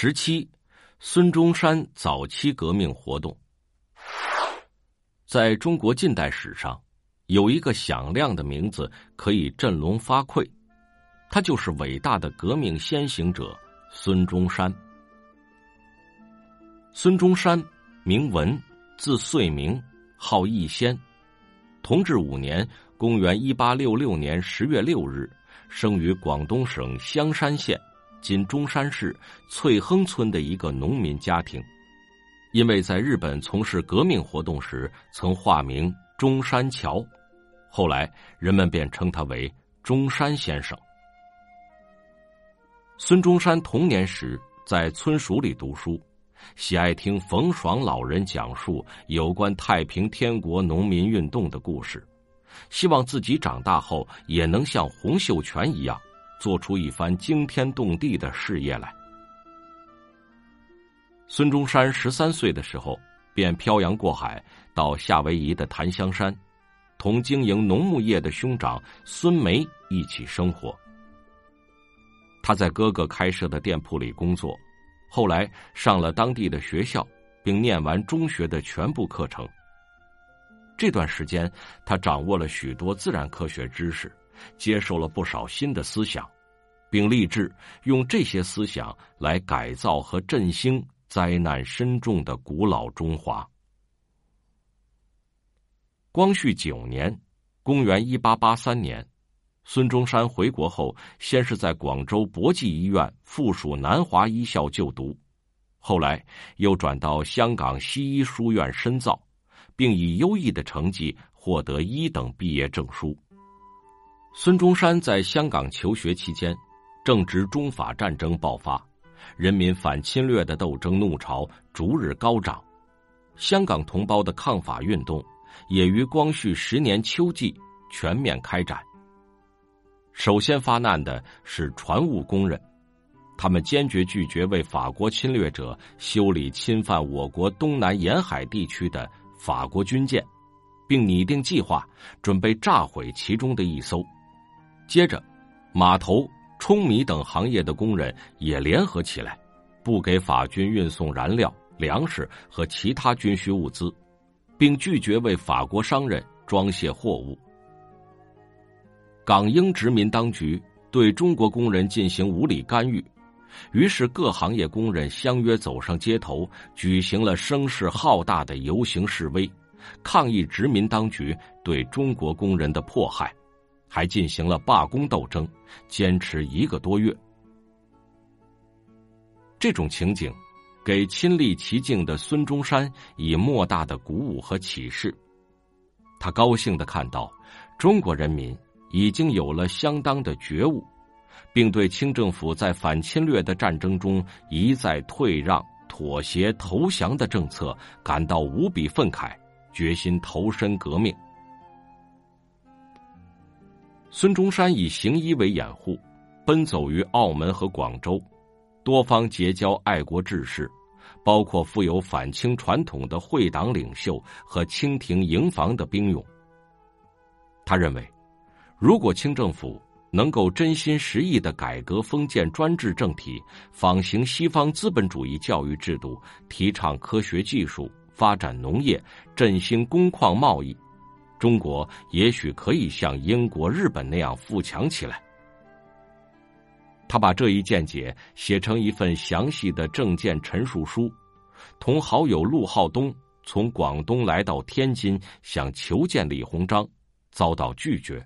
十七，孙中山早期革命活动。在中国近代史上，有一个响亮的名字可以振聋发聩，他就是伟大的革命先行者孙中山。孙中山，名文，字遂明，号逸仙。同治五年（公元一八六六年）十月六日，生于广东省香山县（今中山市）翠亨村的一个农民家庭。因为在日本从事革命活动时，曾化名中山桥，后来人们便称他为中山先生。孙中山童年时在村塾里读书，喜爱听冯爽老人讲述有关太平天国农民运动的故事，希望自己长大后也能像洪秀全一样，做出一番惊天动地的事业来。孙中山十三岁的时候，便漂洋过海到夏威夷的檀香山，同经营农牧业的兄长孙梅一起生活。他在哥哥开设的店铺里工作，后来上了当地的学校，并念完中学的全部课程。这段时间，他掌握了许多自然科学知识，接受了不少新的思想，并立志用这些思想来改造和振兴。灾难深重的古老中华。光绪九年，公元一八八三年，孙中山回国后，先是在广州博济医院附属南华医校就读，后来又转到香港西医书院深造，并以优异的成绩获得一等毕业证书。孙中山在香港求学期间，正值中法战争爆发。人民反侵略的斗争怒潮逐日高涨，香港同胞的抗法运动也于光绪十年秋季全面开展。首先发难的是船务工人，他们坚决拒绝为法国侵略者修理侵犯我国东南沿海地区的法国军舰，并拟定计划准备炸毁其中的一艘。接着，码头。舂米等行业的工人也联合起来，不给法军运送燃料、粮食和其他军需物资，并拒绝为法国商人装卸货物。港英殖民当局对中国工人进行无理干预，于是各行业工人相约走上街头，举行了声势浩大的游行示威，抗议殖民当局对中国工人的迫害。还进行了罢工斗争，坚持一个多月。这种情景，给亲历其境的孙中山以莫大的鼓舞和启示。他高兴的看到，中国人民已经有了相当的觉悟，并对清政府在反侵略的战争中一再退让、妥协、投降的政策感到无比愤慨，决心投身革命。孙中山以行医为掩护，奔走于澳门和广州，多方结交爱国志士，包括富有反清传统的会党领袖和清廷营房的兵勇。他认为，如果清政府能够真心实意的改革封建专制政体，仿行西方资本主义教育制度，提倡科学技术，发展农业，振兴工矿贸易。中国也许可以像英国、日本那样富强起来。他把这一见解写成一份详细的政见陈述书，同好友陆浩东从广东来到天津，想求见李鸿章，遭到拒绝。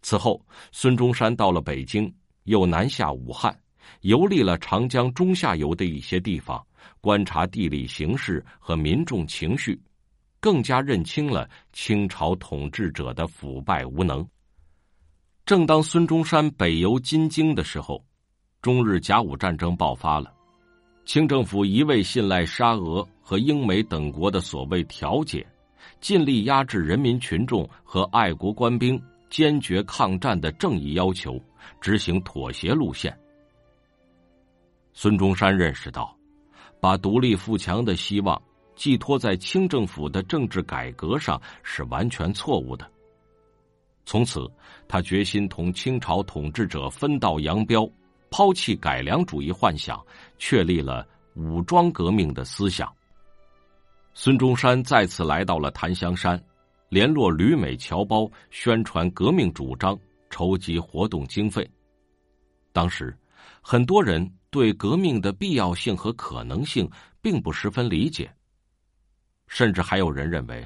此后，孙中山到了北京，又南下武汉，游历了长江中下游的一些地方，观察地理形势和民众情绪。更加认清了清朝统治者的腐败无能。正当孙中山北游金京的时候，中日甲午战争爆发了。清政府一味信赖沙俄和英美等国的所谓调解，尽力压制人民群众和爱国官兵坚决抗战的正义要求，执行妥协路线。孙中山认识到，把独立富强的希望。寄托在清政府的政治改革上是完全错误的。从此，他决心同清朝统治者分道扬镳，抛弃改良主义幻想，确立了武装革命的思想。孙中山再次来到了檀香山，联络旅美侨胞，宣传革命主张，筹集活动经费。当时，很多人对革命的必要性和可能性并不十分理解，甚至还有人认为，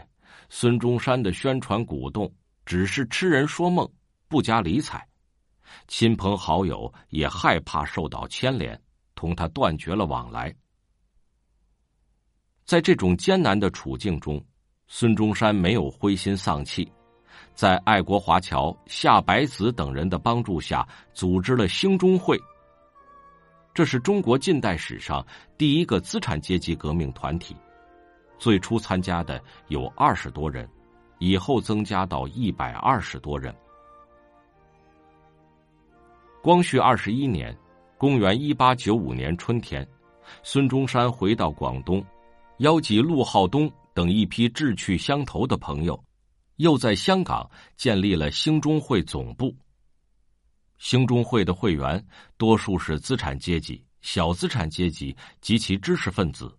孙中山的宣传鼓动只是痴人说梦，不加理睬。亲朋好友也害怕受到牵连，同他断绝了往来。在这种艰难的处境中，孙中山没有灰心丧气，在爱国华侨夏白子等人的帮助下，组织了兴中会。这是中国近代史上第一个资产阶级革命团体，最初参加的有二十多人，以后增加到一百二十多人。光绪二十一年，公元一八九五年春天，孙中山回到广东。邀集陆浩东等一批志趣相投的朋友，又在香港建立了兴中会总部。兴中会的会员多数是资产阶级、小资产阶级及其知识分子，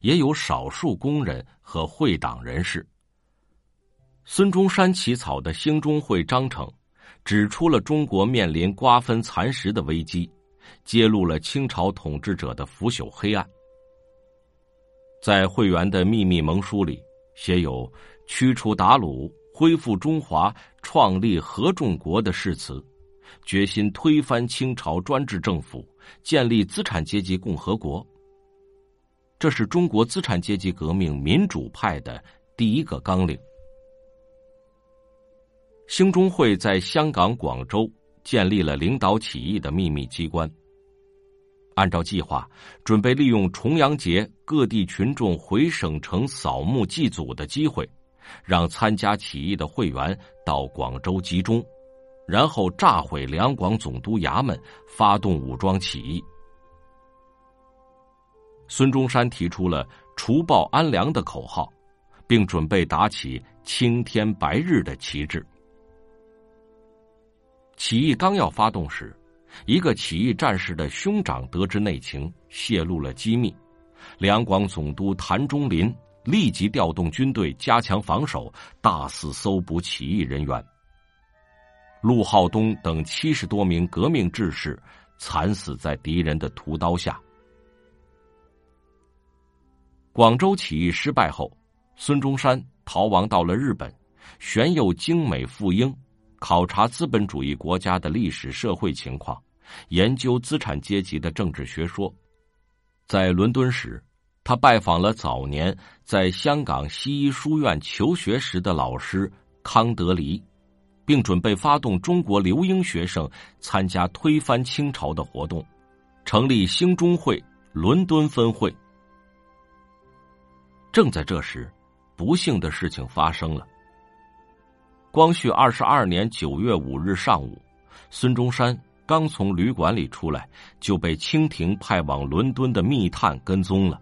也有少数工人和会党人士。孙中山起草的兴中会章程，指出了中国面临瓜分蚕食的危机，揭露了清朝统治者的腐朽黑暗。在会员的秘密盟书里，写有驱除鞑虏、恢复中华、创立合众国的誓词，决心推翻清朝专制政府，建立资产阶级共和国。这是中国资产阶级革命民主派的第一个纲领。兴中会在香港、广州建立了领导起义的秘密机关。按照计划，准备利用重阳节各地群众回省城扫墓祭祖的机会，让参加起义的会员到广州集中，然后炸毁两广总督衙门，发动武装起义。孙中山提出了“除暴安良”的口号，并准备打起青天白日的旗帜。起义刚要发动时。一个起义战士的兄长得知内情，泄露了机密。两广总督谭中林立即调动军队加强防守，大肆搜捕起义人员。陆浩东等七十多名革命志士惨死在敌人的屠刀下。广州起义失败后，孙中山逃亡到了日本，玄佑精美赴英。考察资本主义国家的历史社会情况，研究资产阶级的政治学说。在伦敦时，他拜访了早年在香港西医书院求学时的老师康德黎，并准备发动中国留英学生参加推翻清朝的活动，成立兴中会伦敦分会。正在这时，不幸的事情发生了。光绪二十二年九月五日上午，孙中山刚从旅馆里出来，就被清廷派往伦敦的密探跟踪了。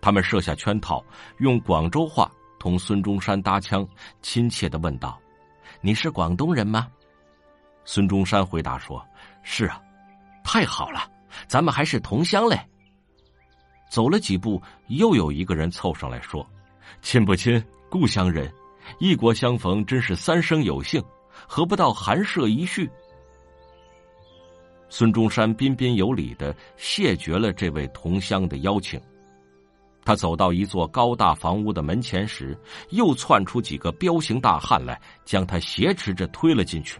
他们设下圈套，用广州话同孙中山搭腔，亲切的问道：“你是广东人吗？”孙中山回答说：“是啊，太好了，咱们还是同乡嘞。”走了几步，又有一个人凑上来说：“亲不亲，故乡人。”异国相逢，真是三生有幸，何不到寒舍一叙？孙中山彬彬有礼的谢绝了这位同乡的邀请。他走到一座高大房屋的门前时，又窜出几个彪形大汉来，将他挟持着推了进去。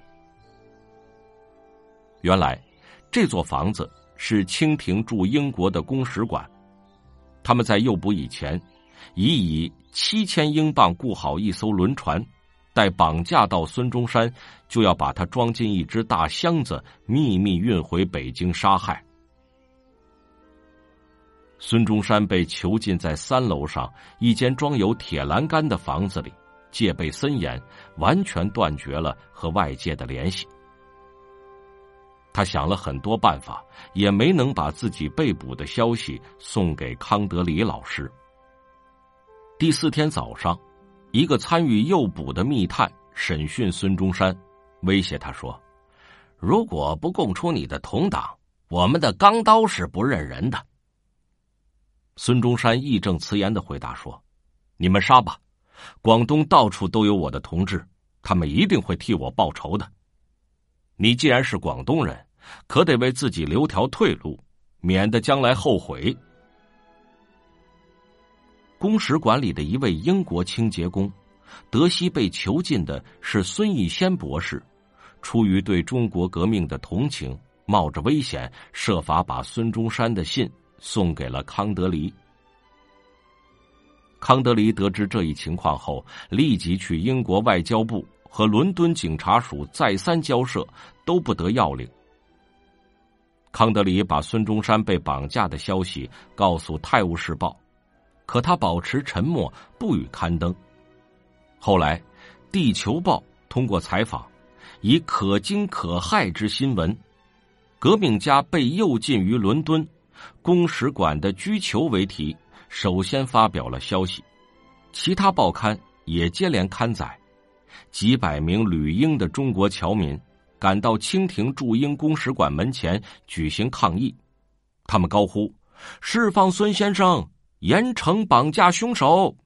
原来，这座房子是清廷驻英国的公使馆，他们在诱捕以前。已以七千英镑雇好一艘轮船，待绑架到孙中山，就要把他装进一只大箱子，秘密运回北京杀害。孙中山被囚禁在三楼上一间装有铁栏杆的房子里，戒备森严，完全断绝了和外界的联系。他想了很多办法，也没能把自己被捕的消息送给康德里老师。第四天早上，一个参与诱捕的密探审讯孙中山，威胁他说：“如果不供出你的同党，我们的钢刀是不认人的。”孙中山义正辞严的回答说：“你们杀吧，广东到处都有我的同志，他们一定会替我报仇的。你既然是广东人，可得为自己留条退路，免得将来后悔。”公使馆里的一位英国清洁工，德西被囚禁的是孙逸仙博士。出于对中国革命的同情，冒着危险，设法把孙中山的信送给了康德黎。康德黎得知这一情况后，立即去英国外交部和伦敦警察署再三交涉，都不得要领。康德里把孙中山被绑架的消息告诉《泰晤士报》。可他保持沉默，不予刊登。后来，《地球报》通过采访，以可惊可骇之新闻，革命家被诱进于伦敦，公使馆的拘囚为题，首先发表了消息。其他报刊也接连刊载。几百名旅英的中国侨民赶到清廷驻英公使馆门前举行抗议，他们高呼：“释放孙先生！”严惩绑架凶手。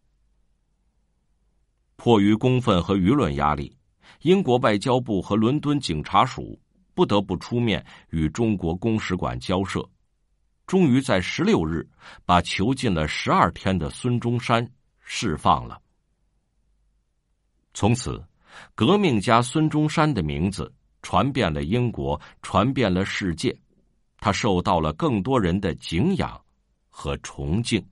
迫于公愤和舆论压力，英国外交部和伦敦警察署不得不出面与中国公使馆交涉，终于在十六日把囚禁了十二天的孙中山释放了。从此，革命家孙中山的名字传遍了英国，传遍了世界，他受到了更多人的敬仰和崇敬。